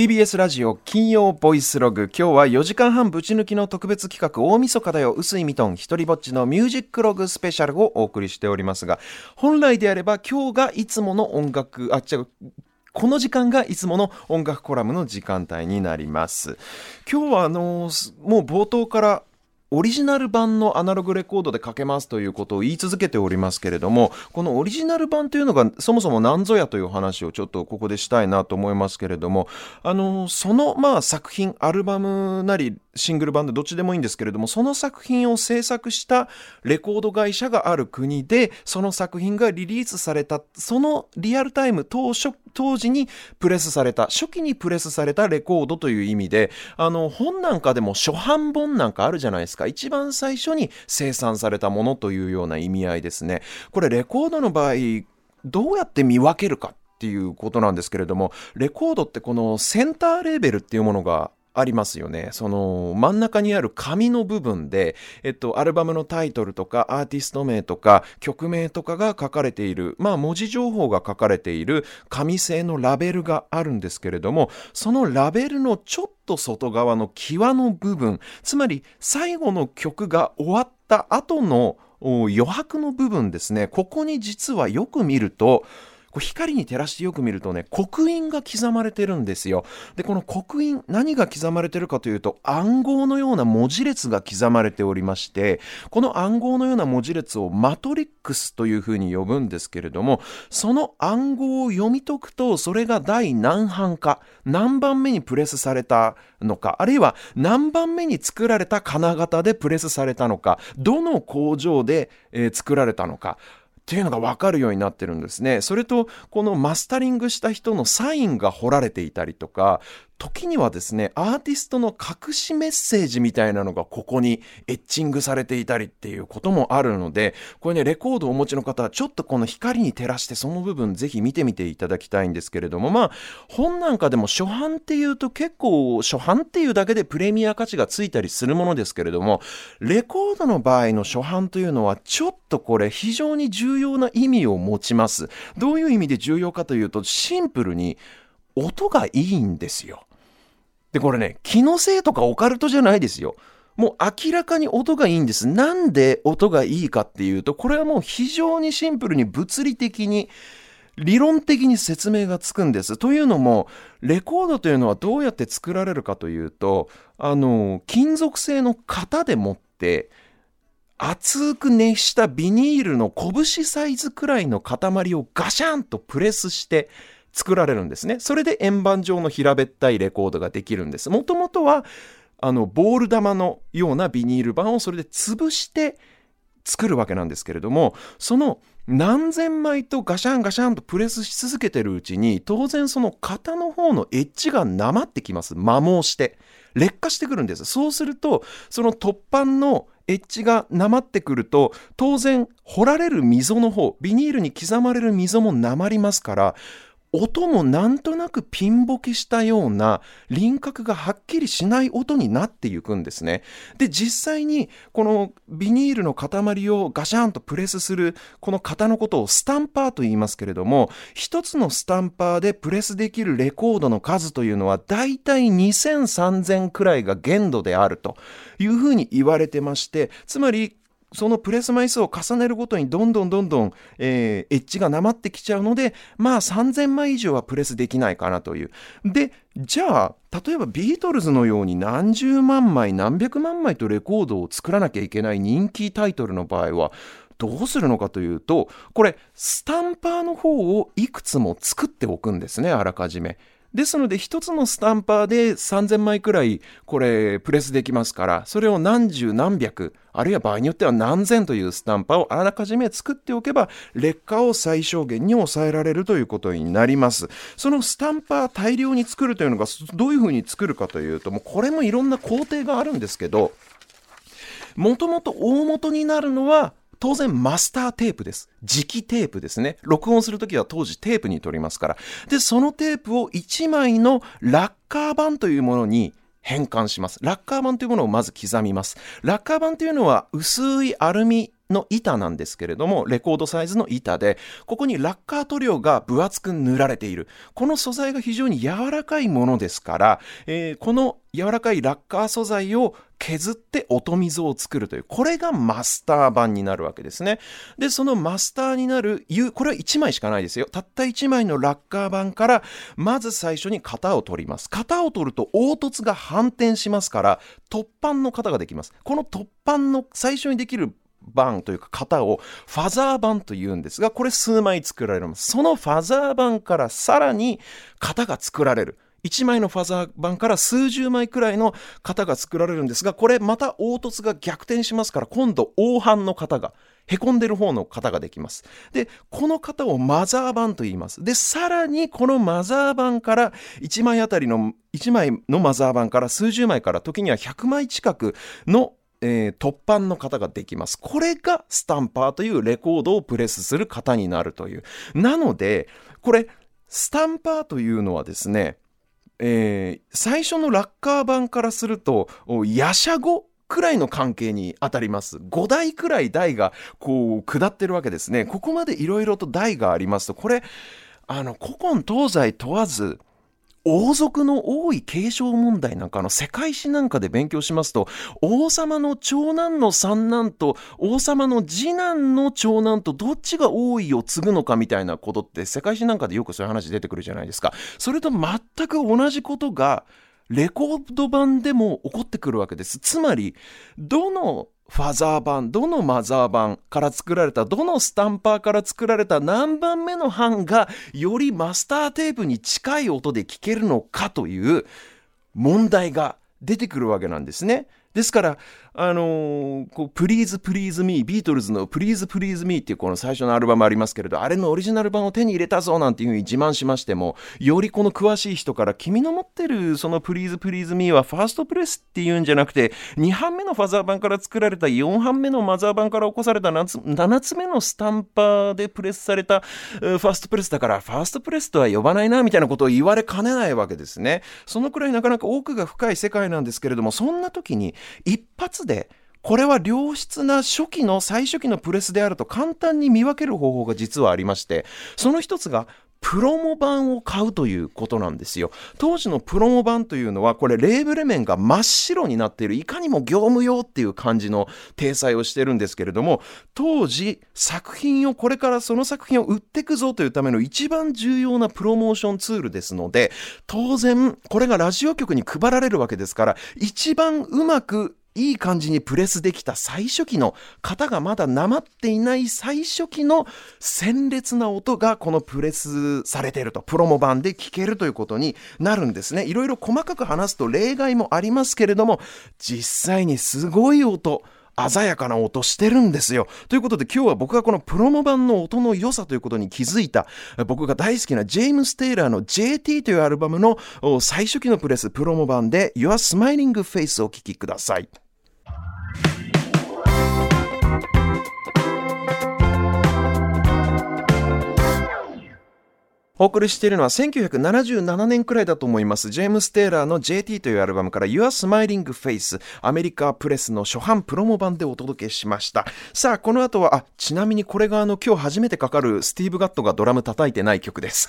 TBS ラジオ金曜ボイスログ。今日は4時間半ぶち抜きの特別企画大晦日だよ薄いミトン。一りぼっちのミュージックログスペシャルをお送りしておりますが本来であれば今日がいつもの音楽あ違うこの時間がいつもの音楽コラムの時間帯になります。今日はあのもう冒頭からオリジナル版のアナログレコードでかけますということを言い続けておりますけれども、このオリジナル版というのがそもそも何ぞやという話をちょっとここでしたいなと思いますけれども、あの、そのまあ作品、アルバムなりシングル版でどっちでもいいんですけれども、その作品を制作したレコード会社がある国で、その作品がリリースされた、そのリアルタイム当初、当時にプレスされた、初期にプレスされたレコードという意味で、あの、本なんかでも初版本なんかあるじゃないですか。一番最初に生産されたものというような意味合いですね。これレコードの場合、どうやって見分けるかっていうことなんですけれども、レコードってこのセンターレーベルっていうものがありますよね。その真ん中にある紙の部分で、えっと、アルバムのタイトルとかアーティスト名とか曲名とかが書かれている、まあ文字情報が書かれている紙製のラベルがあるんですけれども、そのラベルのちょっと外側の際の部分、つまり最後の曲が終わった後の余白の部分ですね、ここに実はよく見ると、こう光に照らしてよく見るとね、刻印が刻まれてるんですよ。で、この刻印、何が刻まれてるかというと、暗号のような文字列が刻まれておりまして、この暗号のような文字列をマトリックスというふうに呼ぶんですけれども、その暗号を読み解くと、それが第何版か、何番目にプレスされたのか、あるいは何番目に作られた金型でプレスされたのか、どの工場で、えー、作られたのか、っていうのがわかるようになってるんですね。それと、このマスタリングした人のサインが彫られていたりとか、時にはですね、アーティストの隠しメッセージみたいなのがここにエッチングされていたりっていうこともあるので、これね、レコードをお持ちの方はちょっとこの光に照らしてその部分ぜひ見てみていただきたいんですけれども、まあ、本なんかでも初版っていうと結構初版っていうだけでプレミア価値がついたりするものですけれども、レコードの場合の初版というのはちょっとこれ非常に重要な意味を持ちます。どういう意味で重要かというと、シンプルに音がいいんですよ。で、これね、気のせいとかオカルトじゃないですよ。もう明らかに音がいいんです。なんで音がいいかっていうと、これはもう非常にシンプルに物理的に、理論的に説明がつくんです。というのも、レコードというのはどうやって作られるかというと、あの、金属製の型でもって、厚く熱したビニールの拳サイズくらいの塊をガシャンとプレスして、作られるんですね。それで円盤状の平べったいレコードができるんです。もともとは、あの、ボール玉のようなビニール板をそれで潰して作るわけなんですけれども、その何千枚とガシャンガシャンとプレスし続けてるうちに、当然その型の方のエッジがなまってきます。摩耗して。劣化してくるんです。そうすると、その突板のエッジがなまってくると、当然掘られる溝の方、ビニールに刻まれる溝もなまりますから、音もなんとなくピンボケしたような輪郭がはっきりしない音になっていくんですね。で、実際にこのビニールの塊をガシャンとプレスするこの型のことをスタンパーと言いますけれども、一つのスタンパーでプレスできるレコードの数というのはだいたい2000、3000くらいが限度であるというふうに言われてまして、つまりそのプレス枚数を重ねるごとにどんどんどんどん、えー、エッジがなまってきちゃうので、まあ3000枚以上はプレスできないかなという。で、じゃあ、例えばビートルズのように何十万枚、何百万枚とレコードを作らなきゃいけない人気タイトルの場合は、どうするのかというと、これ、スタンパーの方をいくつも作っておくんですね、あらかじめ。ですので、一つのスタンパーで3000枚くらい、これ、プレスできますから、それを何十何百、あるいは場合によっては何千というスタンパーをあらかじめ作っておけば、劣化を最小限に抑えられるということになります。そのスタンパー大量に作るというのが、どういうふうに作るかというと、もうこれもいろんな工程があるんですけど、もともと大元になるのは、当然マスターテープです。磁気テープですね。録音するときは当時テープに撮りますから。で、そのテープを1枚のラッカー板というものに変換します。ラッカー板というものをまず刻みます。ラッカー板というのは薄いアルミの板なんですけれども、レコードサイズの板で、ここにラッカー塗料が分厚く塗られている。この素材が非常に柔らかいものですから、えー、この柔らかいラッカー素材を削って音溝を作るという、これがマスター版になるわけですね。で、そのマスターになる、これは1枚しかないですよ。たった1枚のラッカー版から、まず最初に型を取ります。型を取ると凹凸が反転しますから、突版の型ができます。この突版の最初にできる版というか型をファザー版というんですが、これ数枚作られます。そのファザー版からさらに型が作られる。1枚のファザー版から数十枚くらいの型が作られるんですが、これまた凹凸が逆転しますから、今度黄斑の型が、へこんでる方の型ができます。で、この型をマザー版と言います。で、さらにこのマザー版から1枚あたりの、1枚のマザー版から数十枚から時には100枚近くのえー、突版の型ができます。これがスタンパーというレコードをプレスする型になるという。なので、これ、スタンパーというのはですね、えー、最初のラッカー版からすると、ヤシャ語くらいの関係に当たります。5台くらい台がこう下ってるわけですね。ここまでいろいろと台がありますと、これ、あの、古今東西問わず、王族の王位継承問題なんかの世界史なんかで勉強しますと、王様の長男の三男と王様の次男の長男とどっちが王位を継ぐのかみたいなことって世界史なんかでよくそういう話出てくるじゃないですか。それと全く同じことがレコード版でも起こってくるわけです。つまり、どのファザー版、どのマザー版から作られた、どのスタンパーから作られた何番目の版がよりマスターテープに近い音で聞けるのかという問題が出てくるわけなんですね。ですから、あの、こう、 Please Please Me、ビートルズの Please Please Me っていうこの最初のアルバムありますけれど、あれのオリジナル版を手に入れたぞなんていうふうに自慢しましても、よりこの詳しい人から、君の持ってるその Please Please Me はファーストプレスっていうんじゃなくて、2版目のファザー版から作られた4版目のマザー版から起こされた 7, 7つ目のスタンパーでプレスされたファーストプレスだから、ファーストプレスとは呼ばないな、みたいなことを言われかねないわけですね。そのくらいなかなか奥が深い世界なんですけれども、そんな時に一発でこれは良質な初期の最初期のプレスであると簡単に見分ける方法が実はありましてその一つがプロモ版を買うということなんですよ。当時のプロモ版というのは、これレーブル面が真っ白になっている、いかにも業務用っていう感じの体裁をしてるんですけれども、当時作品をこれからその作品を売ってくぞというための一番重要なプロモーションツールですので、当然これがラジオ局に配られるわけですから、一番うまくいい感じにプレスできた最初期の型がまだなまっていない最初期の鮮烈な音がこのプレスされていると。プロモ版で聞けるということになるんですね。いろいろ細かく話すと例外もありますけれども実際にすごい音鮮やかな音してるんですよ。ということで今日は僕がこのプロモ版の音の良さということに気づいた僕が大好きなジェームス・テイラーの JT というアルバムの最初期のプレスプロモ版で Your Smiling Face をお聴きください。お送りしているのは1977年くらいだと思います。ジェームス・テイラーの JT というアルバムから Your Smiling Face アメリカプレスの初版プロモ版でお届けしました。さあ、この後は、あ、ちなみにこれがあの今日初めてかかるスティーブ・ガットがドラム叩いてない曲です。